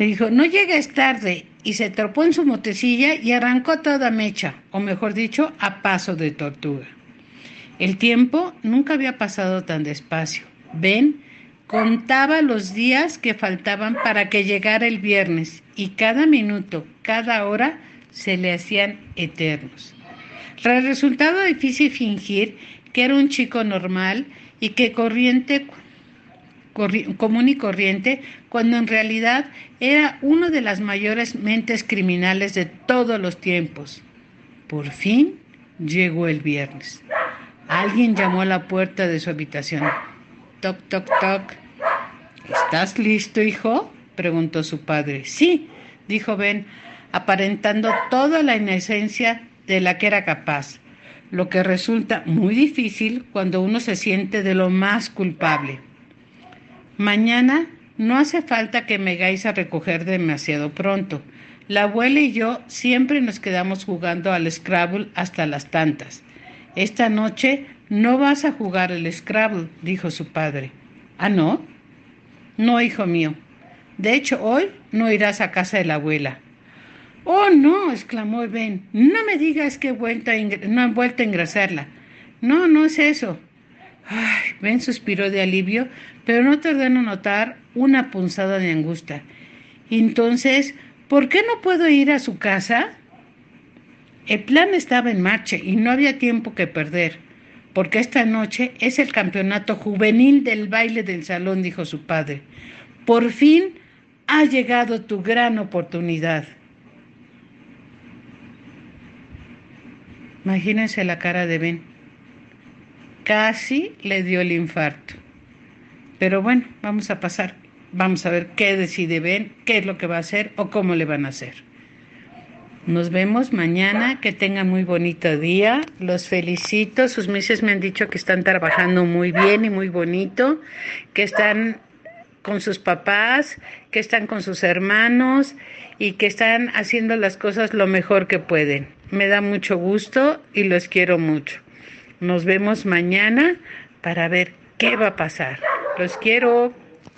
Le dijo, no llegues tarde, y se tropó en su motecilla y arrancó toda mecha, o mejor dicho, a paso de tortuga. El tiempo nunca había pasado tan despacio. Ben contaba los días que faltaban para que llegara el viernes y cada minuto, cada hora se le hacían eternos. Resultaba difícil fingir que era un chico normal y que corriente común y corriente, cuando en realidad era una de las mayores mentes criminales de todos los tiempos. Por fin llegó el viernes. Alguien llamó a la puerta de su habitación. Toc, toc, toc. ¿Estás listo, hijo? preguntó su padre. Sí, dijo Ben, aparentando toda la inocencia de la que era capaz, lo que resulta muy difícil cuando uno se siente de lo más culpable. Mañana no hace falta que me hagáis a recoger demasiado pronto. La abuela y yo siempre nos quedamos jugando al Scrabble hasta las tantas. Esta noche no vas a jugar al Scrabble, dijo su padre. ¿Ah, no? No, hijo mío. De hecho, hoy no irás a casa de la abuela. Oh, no, exclamó Ben. No me digas que no han vuelto a engrasarla. No, no es eso. Ay, Ben suspiró de alivio, pero no tardó en notar una punzada de angustia. Entonces, ¿por qué no puedo ir a su casa? El plan estaba en marcha y no había tiempo que perder, porque esta noche es el campeonato juvenil del baile del salón, dijo su padre. Por fin ha llegado tu gran oportunidad. Imagínense la cara de Ben casi le dio el infarto. Pero bueno, vamos a pasar, vamos a ver qué decide Ben, qué es lo que va a hacer o cómo le van a hacer. Nos vemos mañana, que tengan muy bonito día, los felicito, sus meses me han dicho que están trabajando muy bien y muy bonito, que están con sus papás, que están con sus hermanos y que están haciendo las cosas lo mejor que pueden. Me da mucho gusto y los quiero mucho. Nos vemos mañana para ver qué va a pasar. Los quiero.